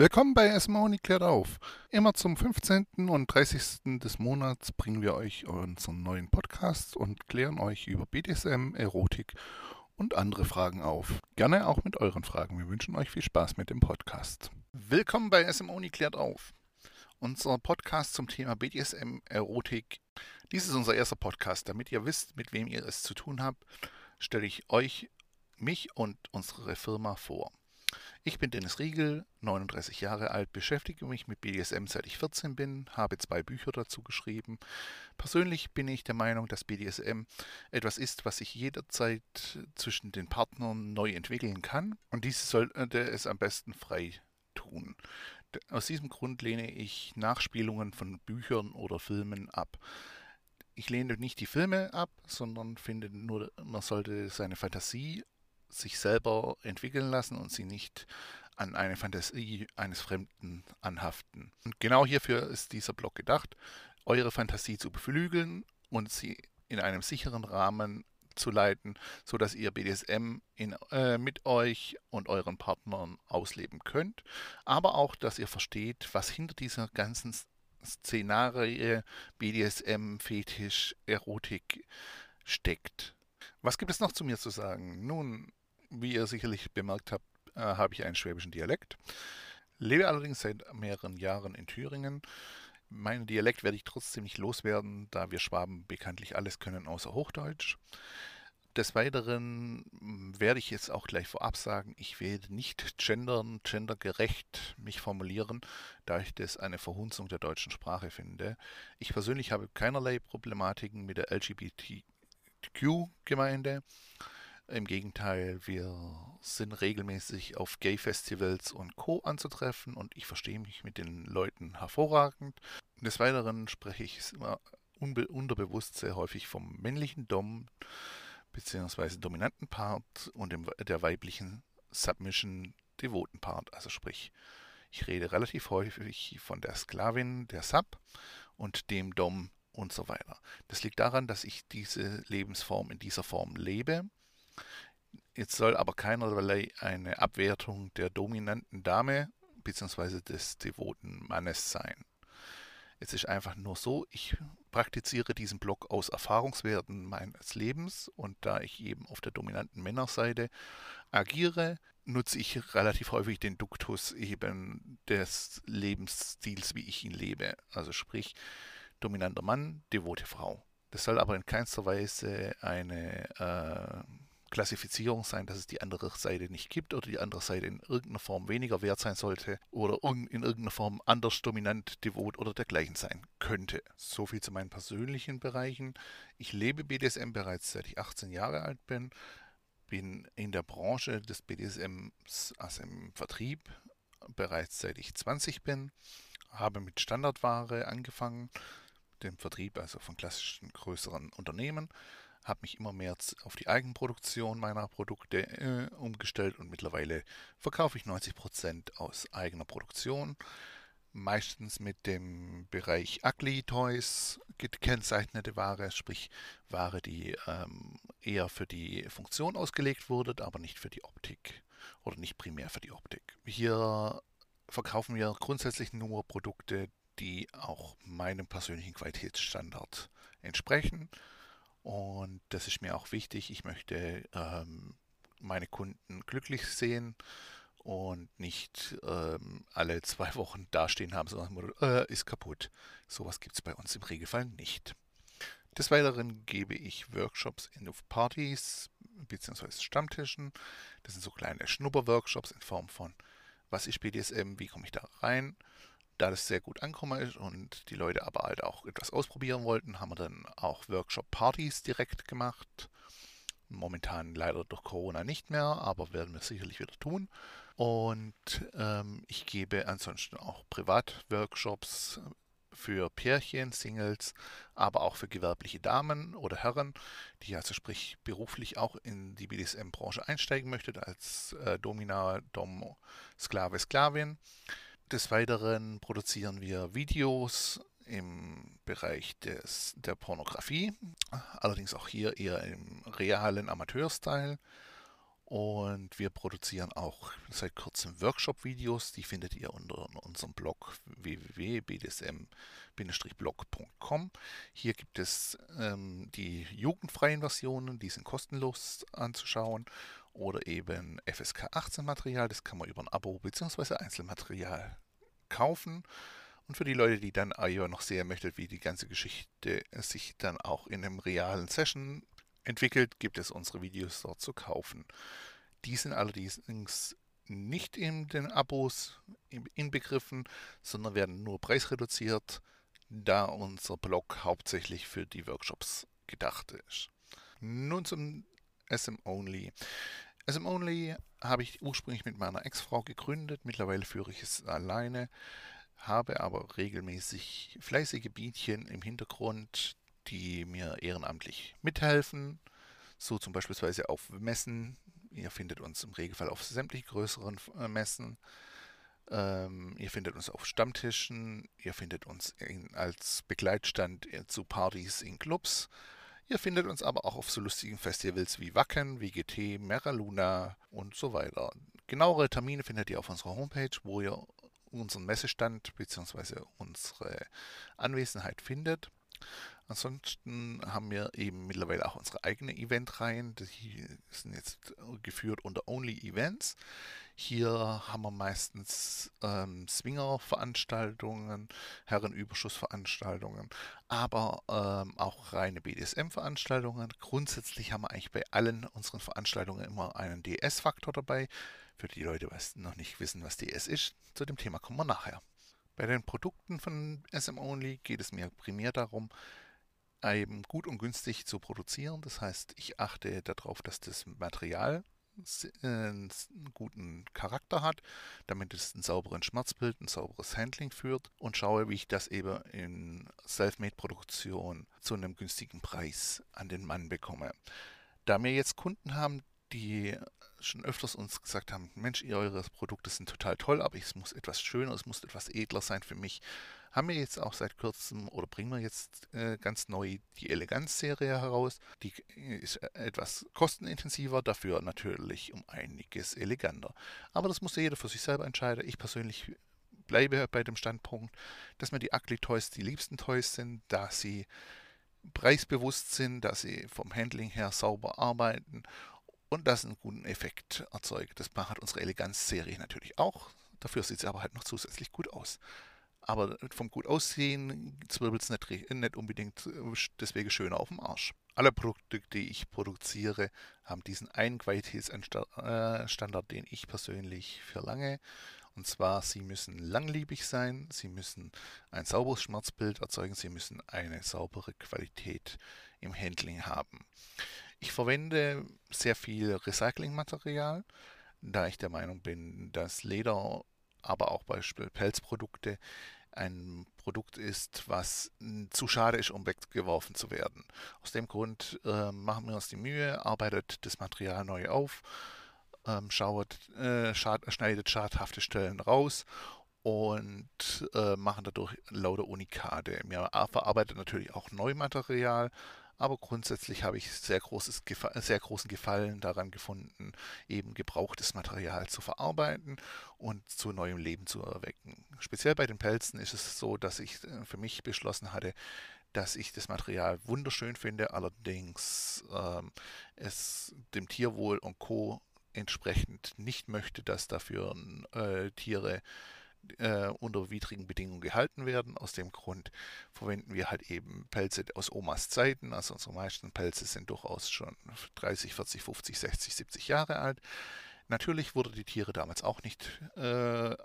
Willkommen bei SMONI klärt auf. Immer zum 15. und 30. des Monats bringen wir euch unseren neuen Podcast und klären euch über BDSM, Erotik und andere Fragen auf. Gerne auch mit euren Fragen. Wir wünschen euch viel Spaß mit dem Podcast. Willkommen bei SMONI klärt auf. Unser Podcast zum Thema BDSM, Erotik. Dies ist unser erster Podcast. Damit ihr wisst, mit wem ihr es zu tun habt, stelle ich euch, mich und unsere Firma vor. Ich bin Dennis Riegel, 39 Jahre alt, beschäftige mich mit BDSM seit ich 14 bin, habe zwei Bücher dazu geschrieben. Persönlich bin ich der Meinung, dass BDSM etwas ist, was sich jederzeit zwischen den Partnern neu entwickeln kann und dies sollte es am besten frei tun. Aus diesem Grund lehne ich Nachspielungen von Büchern oder Filmen ab. Ich lehne nicht die Filme ab, sondern finde nur, man sollte seine Fantasie sich selber entwickeln lassen und sie nicht an eine Fantasie eines Fremden anhaften. Und genau hierfür ist dieser Blog gedacht, eure Fantasie zu beflügeln und sie in einem sicheren Rahmen zu leiten, sodass ihr BDSM in, äh, mit euch und euren Partnern ausleben könnt, aber auch, dass ihr versteht, was hinter dieser ganzen Szenarie BDSM, Fetisch, Erotik steckt. Was gibt es noch zu mir zu sagen? Nun, wie ihr sicherlich bemerkt habt, äh, habe ich einen schwäbischen Dialekt. Lebe allerdings seit mehreren Jahren in Thüringen. Meinen Dialekt werde ich trotzdem nicht loswerden, da wir Schwaben bekanntlich alles können außer Hochdeutsch. Des Weiteren hm, werde ich jetzt auch gleich vorab sagen, ich werde nicht gendern, gendergerecht mich formulieren, da ich das eine Verhunzung der deutschen Sprache finde. Ich persönlich habe keinerlei Problematiken mit der LGBTQ-Gemeinde. Im Gegenteil, wir sind regelmäßig auf Gay-Festivals und Co. anzutreffen und ich verstehe mich mit den Leuten hervorragend. Des Weiteren spreche ich immer unterbewusst sehr häufig vom männlichen Dom bzw. dominanten Part und dem, der weiblichen Submission devoten Part. Also sprich, ich rede relativ häufig von der Sklavin, der Sub und dem Dom und so weiter. Das liegt daran, dass ich diese Lebensform in dieser Form lebe Jetzt soll aber keinerlei eine Abwertung der dominanten Dame bzw. des devoten Mannes sein. Es ist einfach nur so, ich praktiziere diesen Block aus Erfahrungswerten meines Lebens und da ich eben auf der dominanten Männerseite agiere, nutze ich relativ häufig den Duktus eben des Lebensstils, wie ich ihn lebe. Also sprich, dominanter Mann, devote Frau. Das soll aber in keinster Weise eine äh, Klassifizierung sein, dass es die andere Seite nicht gibt oder die andere Seite in irgendeiner Form weniger wert sein sollte oder in irgendeiner Form anders dominant, devot oder dergleichen sein könnte. So viel zu meinen persönlichen Bereichen. Ich lebe BDSM bereits seit ich 18 Jahre alt bin, bin in der Branche des BDSMs, also im Vertrieb, bereits seit ich 20 bin, habe mit Standardware angefangen, dem Vertrieb also von klassischen größeren Unternehmen habe mich immer mehr auf die Eigenproduktion meiner Produkte äh, umgestellt und mittlerweile verkaufe ich 90% aus eigener Produktion. Meistens mit dem Bereich Ugly Toys gekennzeichnete Ware, sprich Ware, die ähm, eher für die Funktion ausgelegt wurde, aber nicht für die Optik oder nicht primär für die Optik. Hier verkaufen wir grundsätzlich nur Produkte, die auch meinem persönlichen Qualitätsstandard entsprechen und das ist mir auch wichtig. Ich möchte ähm, meine Kunden glücklich sehen und nicht ähm, alle zwei Wochen dastehen haben, sondern äh, ist kaputt. Sowas gibt es bei uns im Regelfall nicht. Des Weiteren gebe ich Workshops in Partys bzw. Stammtischen. Das sind so kleine Schnupper-Workshops in Form von, was ist BDSM, wie komme ich da rein da das sehr gut angekommen ist und die Leute aber halt auch etwas ausprobieren wollten, haben wir dann auch Workshop-Partys direkt gemacht. Momentan leider durch Corona nicht mehr, aber werden wir sicherlich wieder tun. Und ähm, ich gebe ansonsten auch Privat-Workshops für Pärchen, Singles, aber auch für gewerbliche Damen oder Herren, die also sprich beruflich auch in die BDSM-Branche einsteigen möchten als äh, Domina, Dom, Sklave, Sklavin. Des Weiteren produzieren wir Videos im Bereich des, der Pornografie, allerdings auch hier eher im realen Amateurstyle. Und wir produzieren auch seit kurzem Workshop-Videos. Die findet ihr unter unserem Blog www.bdsm-blog.com. Hier gibt es ähm, die jugendfreien Versionen, die sind kostenlos anzuschauen. Oder eben FSK 18 Material, das kann man über ein Abo bzw. Einzelmaterial kaufen. Und für die Leute, die dann IO noch sehen möchten, wie die ganze Geschichte sich dann auch in einem realen Session entwickelt, gibt es unsere Videos dort zu kaufen. Die sind allerdings nicht in den Abos inbegriffen, sondern werden nur preisreduziert, da unser Blog hauptsächlich für die Workshops gedacht ist. Nun zum SM Only. SM Only habe ich ursprünglich mit meiner Ex-Frau gegründet, mittlerweile führe ich es alleine, habe aber regelmäßig fleißige Bietchen im Hintergrund, die mir ehrenamtlich mithelfen. So zum Beispiel auf Messen. Ihr findet uns im Regelfall auf sämtlichen größeren äh, Messen. Ähm, ihr findet uns auf Stammtischen. Ihr findet uns in, als Begleitstand äh, zu Partys in Clubs. Ihr findet uns aber auch auf so lustigen Festivals wie Wacken, WGT, Meraluna und so weiter. Genauere Termine findet ihr auf unserer Homepage, wo ihr unseren Messestand bzw. unsere Anwesenheit findet. Ansonsten haben wir eben mittlerweile auch unsere eigene Eventreihen. Die sind jetzt geführt unter Only Events. Hier haben wir meistens ähm, Swinger-Veranstaltungen, Herrenüberschussveranstaltungen, aber ähm, auch reine BDSM-Veranstaltungen. Grundsätzlich haben wir eigentlich bei allen unseren Veranstaltungen immer einen DS-Faktor dabei. Für die Leute, die noch nicht wissen, was DS ist, zu dem Thema kommen wir nachher. Bei den Produkten von SM Only geht es mir primär darum, eben gut und günstig zu produzieren. Das heißt, ich achte darauf, dass das Material einen guten Charakter hat, damit es einen sauberen Schmerzbild, ein sauberes Handling führt und schaue, wie ich das eben in Selfmade-Produktion zu einem günstigen Preis an den Mann bekomme. Da wir jetzt Kunden haben, die schon öfters uns gesagt haben, Mensch, eure Produkte sind total toll, aber es muss etwas schöner, es muss etwas edler sein für mich haben wir jetzt auch seit kurzem oder bringen wir jetzt äh, ganz neu die Eleganz-Serie heraus. Die ist etwas kostenintensiver, dafür natürlich um einiges eleganter. Aber das muss jeder für sich selber entscheiden. Ich persönlich bleibe bei dem Standpunkt, dass mir die Ugly Toys die liebsten Toys sind, da sie preisbewusst sind, dass sie vom Handling her sauber arbeiten und das einen guten Effekt erzeugt. Das macht unsere Eleganz-Serie natürlich auch. Dafür sieht sie aber halt noch zusätzlich gut aus. Aber vom gut aussehen zwirbelt es nicht, nicht unbedingt äh, deswegen schöner auf dem Arsch. Alle Produkte, die ich produziere, haben diesen einen Qualitätsstandard, äh, den ich persönlich verlange. Und zwar, sie müssen langlebig sein, sie müssen ein sauberes Schmerzbild erzeugen, sie müssen eine saubere Qualität im Handling haben. Ich verwende sehr viel Recyclingmaterial, da ich der Meinung bin, dass Leder, aber auch beispielsweise Pelzprodukte ein Produkt ist, was zu schade ist, um weggeworfen zu werden. Aus dem Grund äh, machen wir uns die Mühe, arbeitet das Material neu auf, ähm, schaut, äh, schad, schneidet schadhafte Stellen raus und äh, machen dadurch lauter Unikate. Wir verarbeitet natürlich auch Neumaterial, aber grundsätzlich habe ich sehr, großes, sehr großen Gefallen daran gefunden, eben gebrauchtes Material zu verarbeiten und zu neuem Leben zu erwecken. Speziell bei den Pelzen ist es so, dass ich äh, für mich beschlossen hatte, dass ich das Material wunderschön finde, allerdings ähm, es dem Tierwohl und Co. entsprechend nicht möchte, dass dafür äh, Tiere äh, unter widrigen Bedingungen gehalten werden. Aus dem Grund verwenden wir halt eben Pelze aus Omas Zeiten. Also unsere meisten Pelze sind durchaus schon 30, 40, 50, 60, 70 Jahre alt. Natürlich wurden die Tiere damals auch nicht äh,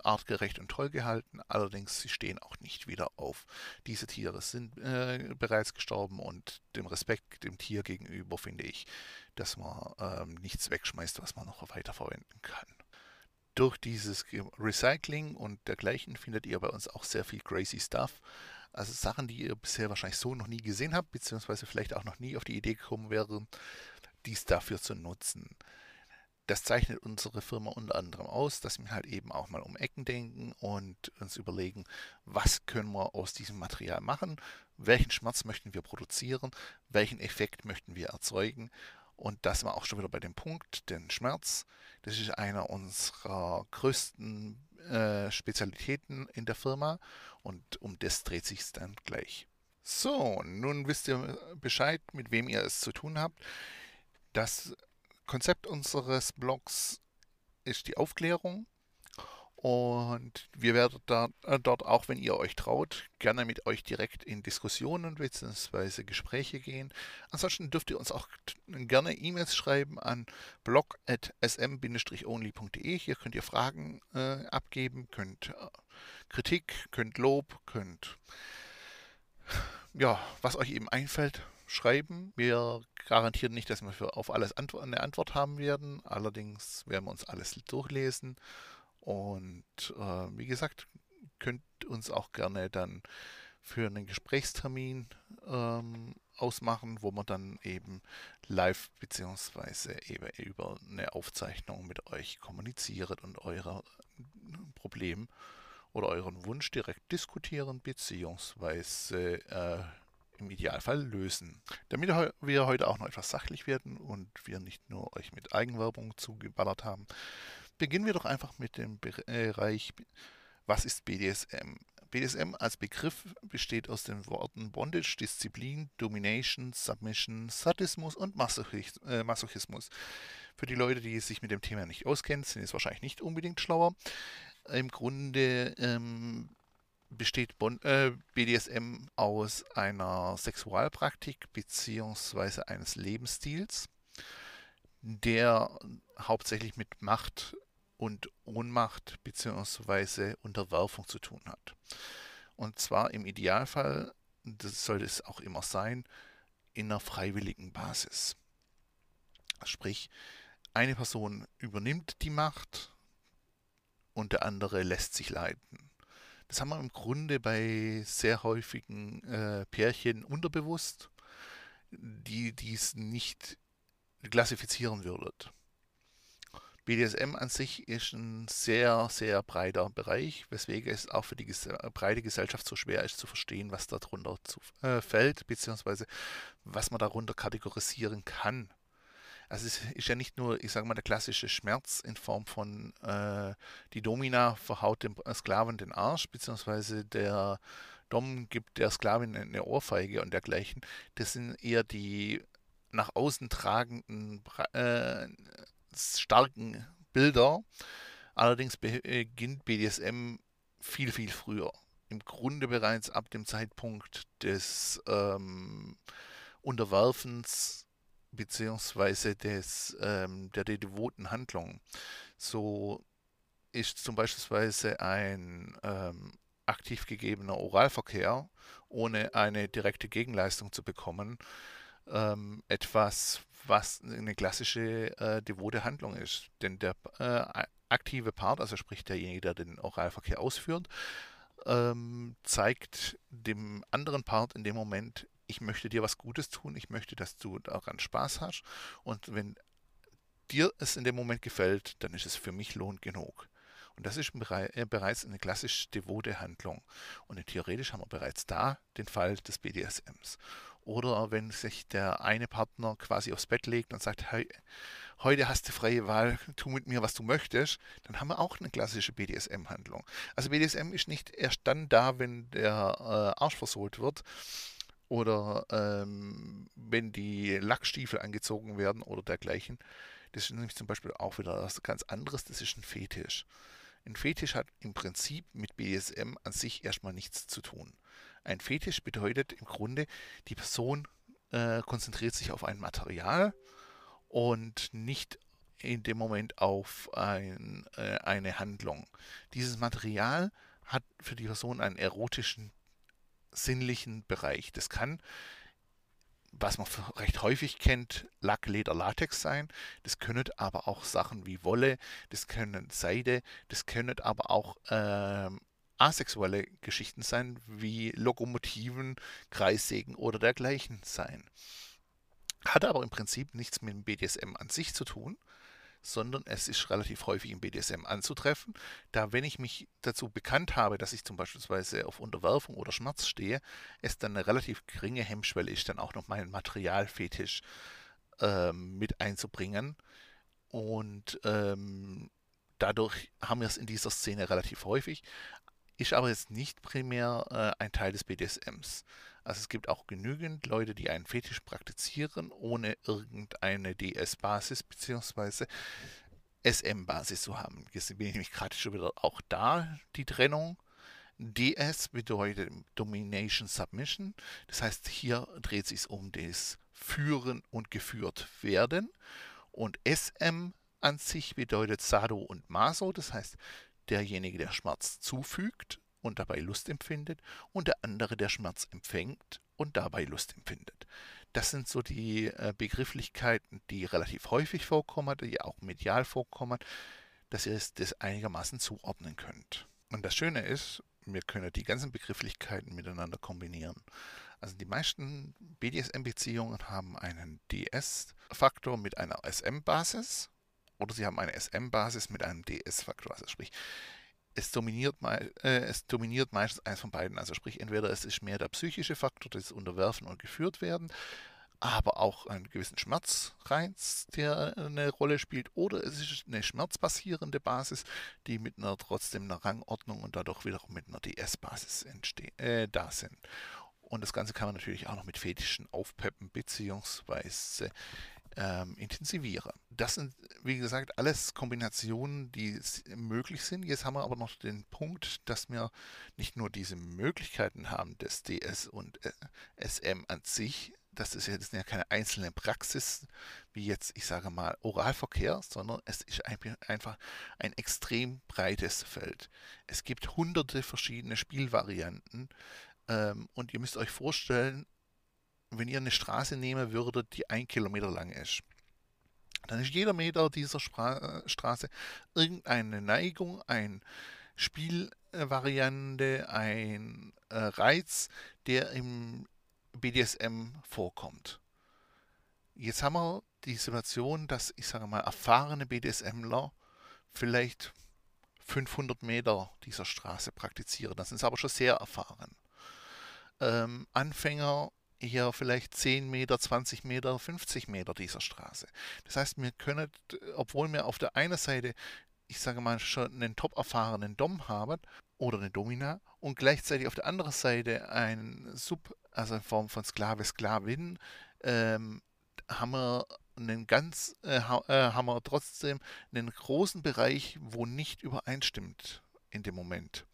artgerecht und toll gehalten, allerdings sie stehen auch nicht wieder auf. Diese Tiere sind äh, bereits gestorben und dem Respekt dem Tier gegenüber finde ich, dass man ähm, nichts wegschmeißt, was man noch weiterverwenden kann durch dieses Recycling und dergleichen findet ihr bei uns auch sehr viel crazy Stuff. Also Sachen, die ihr bisher wahrscheinlich so noch nie gesehen habt, beziehungsweise vielleicht auch noch nie auf die Idee gekommen wären, dies dafür zu nutzen. Das zeichnet unsere Firma unter anderem aus, dass wir halt eben auch mal um Ecken denken und uns überlegen, was können wir aus diesem Material machen, welchen Schmerz möchten wir produzieren, welchen Effekt möchten wir erzeugen Und das war auch schon wieder bei dem Punkt, denn Schmerz, das ist einer unserer größten äh, Spezialitäten in der Firma und um das dreht sich dann gleich. So, nun wisst ihr Bescheid, mit wem ihr es zu tun habt. Das Konzept unseres Blogs ist die Aufklärung und wir werden da, äh, dort, auch wenn ihr euch traut, gerne mit euch direkt in Diskussionen bzw. Gespräche gehen. Ansonsten dürft ihr uns auch gerne E-Mails schreiben an blog.sm-only.de. Hier könnt ihr Fragen äh, abgeben, könnt äh, Kritik, könnt Lob, könnt ja, was euch eben einfällt, schreiben. Wir garantieren nicht, dass wir auf alles Antwo eine Antwort haben werden. Allerdings werden wir uns alles durchlesen und äh, wie gesagt, könnt uns auch gerne dann für einen Gesprächstermin ähm, ausmachen, wo man dann eben live beziehungsweise eben über eine Aufzeichnung mit euch kommuniziert und euer Problem oder euren Wunsch direkt diskutieren beziehungsweise äh, im Idealfall lösen. Damit wir heute auch noch etwas sachlich werden und wir nicht nur euch mit Eigenwerbung zugeballert haben, Beginnen wir doch einfach mit dem Bereich, was ist BDSM? BDSM als Begriff besteht aus den Worten Bondage, Disziplin, Domination, Submission, Sadismus und äh, Masochismus. Für die Leute, die sich mit dem Thema nicht auskennen, sind es wahrscheinlich nicht unbedingt schlauer. Im Grunde ähm, besteht bon äh, BDSM aus einer Sexualpraktik bzw. eines Lebensstils, der hauptsächlich mit Macht und Ohnmacht bzw. Unterwerfung zu tun hat. Und zwar im Idealfall, das sollte es auch immer sein, in einer freiwilligen Basis. Sprich, eine Person übernimmt die Macht und der andere lässt sich leiten. Das haben wir im Grunde bei sehr häufigen äh, Pärchen unterbewusst, die dies nicht klassifizieren würdet. BDSM an sich ist ein sehr, sehr breiter Bereich, weswegen es auch für die breite Gesellschaft so schwer ist zu verstehen, was darunter zu, äh, fällt, beziehungsweise was man darunter kategorisieren kann. Also es ist ja nicht nur, ich sage mal, der klassische Schmerz in Form von äh, die Domina verhaut dem Sklaven den Arsch, beziehungsweise der Dom gibt der Sklavin eine Ohrfeige und dergleichen. Das sind eher die nach außen tragenden äh, starken Bilder. Allerdings beginnt BDSM viel, viel früher. Im Grunde bereits ab dem Zeitpunkt des ähm, Unterwerfens des, ähm, der, der devoten Handlung. So ist zum Beispiel ein ähm, aktiv gegebener Oralverkehr ohne eine direkte Gegenleistung zu bekommen ähm, etwas, was eine klassische äh, devote Handlung ist. Denn der äh, aktive Part, also sprich derjenige, der den Oralverkehr ausführt, ähm, zeigt dem anderen Part in dem Moment, ich möchte dir was Gutes tun, ich möchte, dass du daran Spaß hast. Und wenn dir es in dem Moment gefällt, dann ist es für mich Lohn genug. Und das ist äh, bereits eine klassisch devote Handlung. Und theoretisch haben wir bereits da den Fall des BDSMs. Oder wenn sich der eine Partner quasi aufs Bett legt und sagt, hey, heute hast du freie Wahl, tu mit mir, was du möchtest, dann haben wir auch eine klassische BDSM-Handlung. Also BDSM ist nicht erst dann da, wenn der äh, Arsch versohlt wird oder ähm, wenn die Lackstiefel angezogen werden oder dergleichen. Das ist nämlich zum Beispiel auch wieder was ganz anderes, das ist ein Fetisch. Ein Fetisch hat im Prinzip mit BDSM an sich erstmal nichts zu tun. Ein Fetisch bedeutet im Grunde, die Person äh, konzentriert sich auf ein Material und nicht in dem Moment auf ein, äh, eine Handlung. Dieses Material hat für die Person einen erotischen, sinnlichen Bereich. Das kann, was man recht häufig kennt, Lack, Leder, Latex sein. Das können aber auch Sachen wie Wolle, das können Seide, das können aber auch ähm, asexuelle Geschichten sein, wie Lokomotiven, Kreissägen oder dergleichen sein. Hat aber im Prinzip nichts mit dem BDSM an sich zu tun, sondern es ist relativ häufig im BDSM anzutreffen, da wenn ich mich dazu bekannt habe, dass ich zum Beispiel auf Unterwerfung oder Schmerz stehe, es dann eine relativ geringe Hemmschwelle ist, dann auch noch meinen Materialfetisch ähm, mit einzubringen. Und ähm, dadurch haben wir es in dieser Szene relativ häufig. Ist aber jetzt nicht primär äh, ein Teil des BDSMs. Also es gibt auch genügend Leute, die einen Fetisch praktizieren, ohne irgendeine DS-Basis bzw. SM-Basis zu haben. Jetzt bin ich nämlich gerade schon wieder auch da, die Trennung. DS bedeutet Domination Submission. Das heißt, hier dreht sich um das Führen und geführt werden. Und SM an sich bedeutet Sado und Maso. Das heißt, derjenige, der Schmerz zufügt und dabei Lust empfindet und der andere, der Schmerz empfängt und dabei Lust empfindet. Das sind so die äh, Begrifflichkeiten, die relativ häufig vorkommen, die auch medial vorkommen, dass ihr das einigermaßen zuordnen könnt. Und das Schöne ist, wir können die ganzen Begrifflichkeiten miteinander kombinieren. Also die meisten BDSM-Beziehungen haben einen DS-Faktor mit einer SM-Basis oder sie haben eine SM-Basis mit einem DS-Faktor. Also sprich, es dominiert, äh, es dominiert meistens eins von beiden. Also sprich, entweder es ist mehr der psychische Faktor, das Unterwerfen und geführt werden, aber auch einen gewissen Schmerzreiz, der eine Rolle spielt, oder es ist eine schmerzbasierende Basis, die mit einer trotzdem einer Rangordnung und dadurch wiederum mit einer DS-Basis äh, da sind. Und das Ganze kann man natürlich auch noch mit Fetischen aufpeppen, beziehungsweise ähm, intensiviere. Das sind, wie gesagt, alles Kombinationen, die möglich sind. Jetzt haben wir aber noch den Punkt, dass wir nicht nur diese Möglichkeiten haben des DS und äh, SM an sich, das ist sind ja keine einzelne Praxis, wie jetzt, ich sage mal, Oralverkehr, sondern es ist einfach ein extrem breites Feld. Es gibt hunderte verschiedene Spielvarianten ähm, und ihr müsst euch vorstellen, wenn ihr eine Straße nehmen würdet, die ein Kilometer lang ist, dann ist jeder Meter dieser Spra Straße irgendeine Neigung, ein Spielvariante, ein äh, Reiz, der im BDSM vorkommt. Jetzt haben wir die Situation, dass ich sage mal erfahrene BDSMler vielleicht 500 Meter dieser Straße praktizieren. Das ist aber schon sehr erfahren. Ähm, Anfänger eher vielleicht 10 Meter, 20 Meter, 50 Meter dieser Straße. Das heißt, wir können, obwohl wir auf der einen Seite, ich sage mal, schon einen top erfahrenen Dom haben oder eine Domina und gleichzeitig auf der anderen Seite einen Sub, also in Form von Sklave, Sklavin, ähm, haben wir einen ganz, äh, äh, haben wir trotzdem einen großen Bereich, wo nicht übereinstimmt in dem Moment.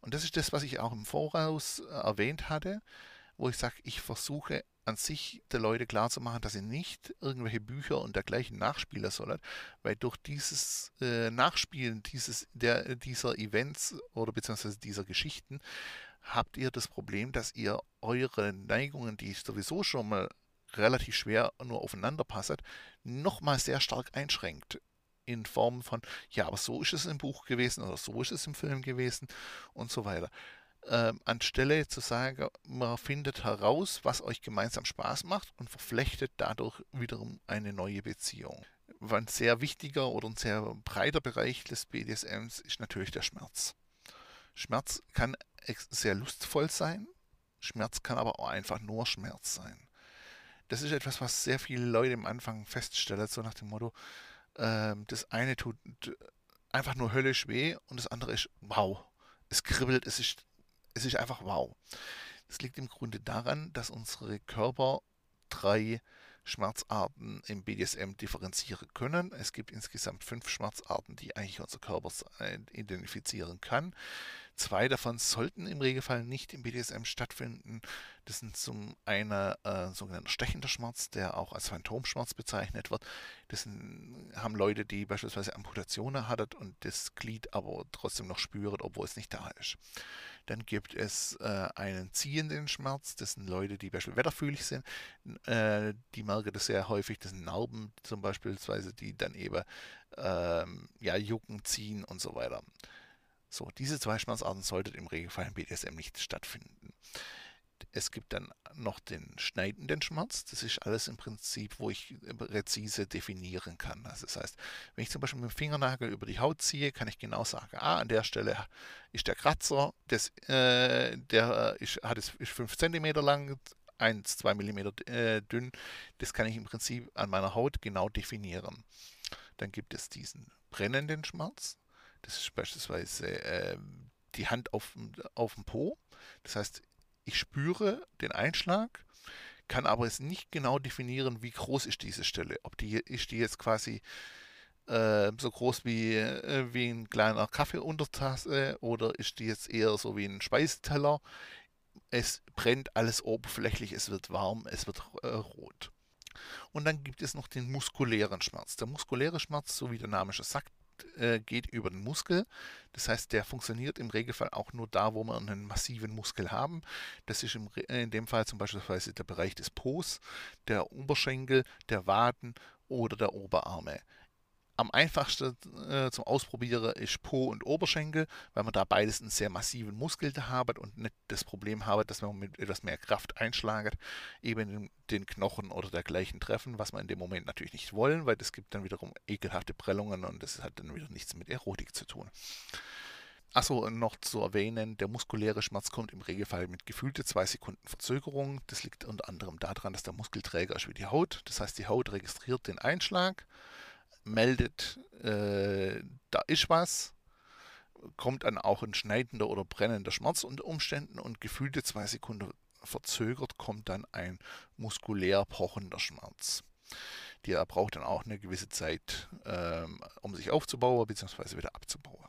Und das ist das, was ich auch im Voraus erwähnt hatte wo ich sage, ich versuche an sich der Leute klarzumachen, dass sie nicht irgendwelche Bücher und dergleichen nachspielen sollen, weil durch dieses äh, Nachspielen dieses, der, dieser Events oder beziehungsweise dieser Geschichten habt ihr das Problem, dass ihr eure Neigungen, die sowieso schon mal relativ schwer nur aufeinander passen, nochmal sehr stark einschränkt in Form von, ja, aber so ist es im Buch gewesen oder so ist es im Film gewesen und so weiter äh, anstelle zu sagen, man findet heraus, was euch gemeinsam Spaß macht und verflechtet dadurch wiederum eine neue Beziehung. Ein sehr wichtiger oder ein sehr breiter Bereich des BDSMs ist natürlich der Schmerz. Schmerz kann sehr lustvoll sein, Schmerz kann aber auch einfach nur Schmerz sein. Das ist etwas, was sehr viele Leute am Anfang feststellen, so nach dem Motto, äh, das eine tut einfach nur höllisch weh und das andere ist wow. Es kribbelt, es ist es ist einfach wow. Das liegt im Grunde daran, dass unsere Körper drei Schmerzarten im BDSM differenzieren können. Es gibt insgesamt fünf Schmerzarten, die eigentlich unser Körper identifizieren kann. Zwei davon sollten im Regelfall nicht im BDSM stattfinden. Das sind zum einen äh, sogenannter stechender Schmerz, der auch als Phantomschmerz bezeichnet wird. Das sind, haben Leute, die beispielsweise Amputationen hatten und das Glied aber trotzdem noch spüren, obwohl es nicht da ist. Dann gibt es äh, einen ziehenden Schmerz. Das sind Leute, die beispielsweise wetterfühlig sind. Äh, die merken das sehr häufig. Das sind Narben zum Beispiel, die dann eben ähm, ja, jucken, ziehen und so weiter. So, diese zwei Schmerzarten sollten im Regelfall im BDSM nicht stattfinden. Es gibt dann noch den schneidenden Schmerz. Das ist alles im Prinzip, wo ich präzise definieren kann. Also das heißt, wenn ich zum Beispiel mit dem Fingernagel über die Haut ziehe, kann ich genau sagen, ah, an der Stelle ist der Kratzer, das, äh, der ist, ist 5 cm lang, 1, 2 mm äh, dünn. Das kann ich im Prinzip an meiner Haut genau definieren. Dann gibt es diesen brennenden Schmerz. Das ist beispielsweise äh, die Hand auf, auf dem Po. Das heißt, ich spüre den Einschlag, kann aber es nicht genau definieren, wie groß ist diese Stelle. Ob die ist die jetzt quasi äh, so groß wie, äh, wie ein kleiner Kaffeeuntertasse oder ist die jetzt eher so wie ein Speisteller. Es brennt alles oberflächlich, es wird warm, es wird äh, rot. Und dann gibt es noch den muskulären Schmerz. Der muskuläre Schmerz, so wie der Name schon sagt, äh, geht über den Muskel. Das heißt, der funktioniert im Regelfall auch nur da, wo wir einen massiven Muskel haben. Das ist in dem Fall zum Beispiel der Bereich des Po's, der Oberschenkel, der Waden oder der Oberarme. Am einfachsten äh, zum Ausprobieren ist Po und Oberschenkel, weil man da beides einen sehr massiven Muskel haben und nicht das Problem haben, dass man mit etwas mehr Kraft einschlagt, eben den Knochen oder dergleichen treffen, was man in dem Moment natürlich nicht wollen, weil das gibt dann wiederum ekelhafte Prellungen und das hat dann wieder nichts mit Erotik zu tun. Achso, noch zu erwähnen, der muskuläre Schmerz kommt im Regelfall mit gefühlte zwei Sekunden Verzögerung. Das liegt unter anderem daran, dass der Muskelträger ist wie die Haut. Das heißt, die Haut registriert den Einschlag meldet, äh, da ist was, kommt dann auch ein schneidender oder brennender Schmerz unter Umständen und gefühlte zwei Sekunden verzögert kommt dann ein muskulär pochender Schmerz. Der braucht dann auch eine gewisse Zeit, ähm, um sich aufzubauen bzw. wieder abzubauen.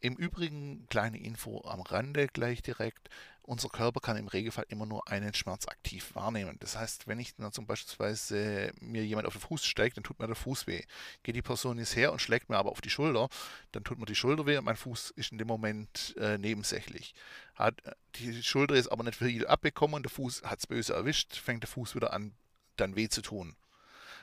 Im Übrigen, kleine Info am Rande gleich direkt. Unser Körper kann im Regelfall immer nur einen Schmerz aktiv wahrnehmen. Das heißt, wenn ich dann zum Beispiel mir jemand auf den Fuß steigt, dann tut mir der Fuß weh. Geht die Person jetzt her und schlägt mir aber auf die Schulter, dann tut mir die Schulter weh und mein Fuß ist in dem Moment äh, nebensächlich. Hat die Schulter ist aber nicht viel abbekommen und der Fuß hat es böse erwischt, fängt der Fuß wieder an, dann weh zu tun.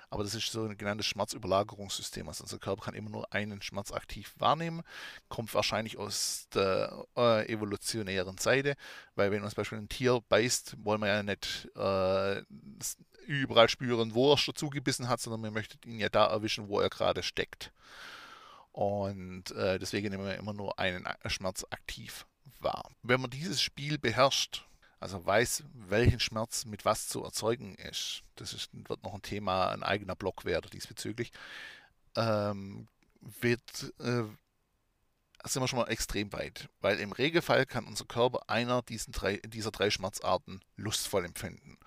Aber das ist so ein genanntes Schmerzüberlagerungssystem. Also unser Körper kann immer nur einen Schmerz aktiv wahrnehmen. Kommt wahrscheinlich aus der äh, evolutionären Seite, weil wenn uns beispielsweise ein Tier beißt, wollen wir ja nicht äh, überall spüren, wo er schon zugebissen hat, sondern wir möchten ihn ja da erwischen, wo er gerade steckt. Und äh, deswegen nehmen wir immer nur einen Schmerz aktiv wahr. Wenn man dieses Spiel beherrscht, also weiß, welchen Schmerz mit was zu erzeugen ist. Das ist, wird noch ein Thema, ein eigener Block werden diesbezüglich. Ähm, wird, äh, sind wir schon mal extrem weit, weil im Regelfall kann unser Körper einer diesen drei, dieser drei Schmerzarten lustvoll empfinden.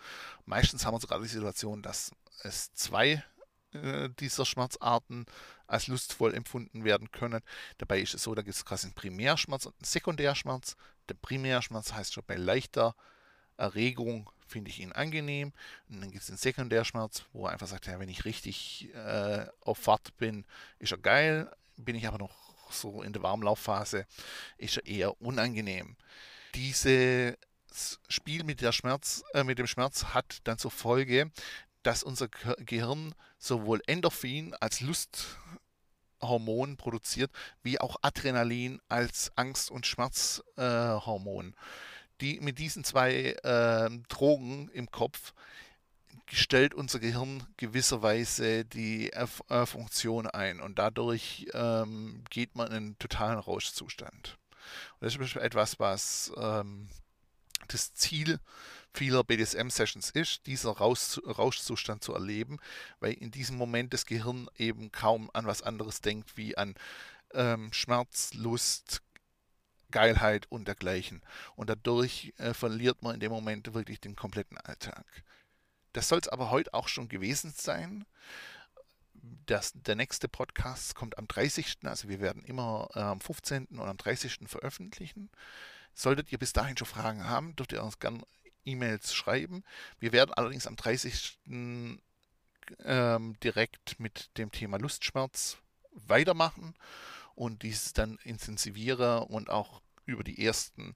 Meistens haben wir sogar die Situation, dass es zwei äh, dieser Schmerzarten als lustvoll empfunden werden können. Dabei ist es so, da gibt es quasi einen Primärschmerz und einen Sekundärschmerz. Der Primärschmerz heißt schon bei leichter Erregung finde ich ihn angenehm. Und dann gibt es den Sekundärschmerz, wo er einfach sagt, ja, wenn ich richtig äh, auf Fahrt bin, ist er geil. Bin ich aber noch so in der Warmlaufphase, ist er eher unangenehm. Dieses Spiel mit, der Schmerz, äh, mit dem Schmerz hat dann zur Folge, dass unser Gehirn sowohl Endorphin als Lusthormon produziert, wie auch Adrenalin als Angst- und Schmerzhormon. Die, mit diesen zwei äh, Drogen im Kopf stellt unser Gehirn gewisserweise die äh, Funktion ein und dadurch ähm, geht man in einen totalen Rauschzustand. Und das ist etwas, was ähm, das Ziel vieler BDSM-Sessions ist, dieser Rauschzustand zu erleben, weil in diesem Moment das Gehirn eben kaum an was anderes denkt wie an ähm, Schmerz, Lust, Geilheit und dergleichen. Und dadurch äh, verliert man in dem Moment wirklich den kompletten Alltag. Das soll es aber heute auch schon gewesen sein. Das, der nächste Podcast kommt am 30. Also wir werden immer äh, am 15. und am 30. veröffentlichen. Solltet ihr bis dahin schon Fragen haben, dürft ihr uns gerne E-Mails schreiben. Wir werden allerdings am 30. Ähm, direkt mit dem Thema Lustschmerz weitermachen und dies dann intensiviere und auch über die ersten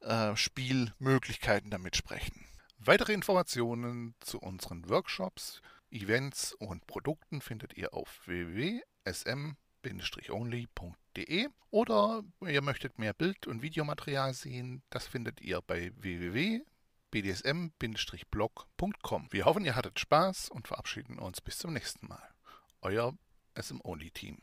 äh, Spielmöglichkeiten damit sprechen. Weitere Informationen zu unseren Workshops, Events und Produkten findet ihr auf www.sm-only.de oder ihr möchtet mehr Bild- und Videomaterial sehen, das findet ihr bei www.bdsm-blog.com. Wir hoffen, ihr hattet Spaß und verabschieden uns bis zum nächsten Mal. Euer SM Only Team.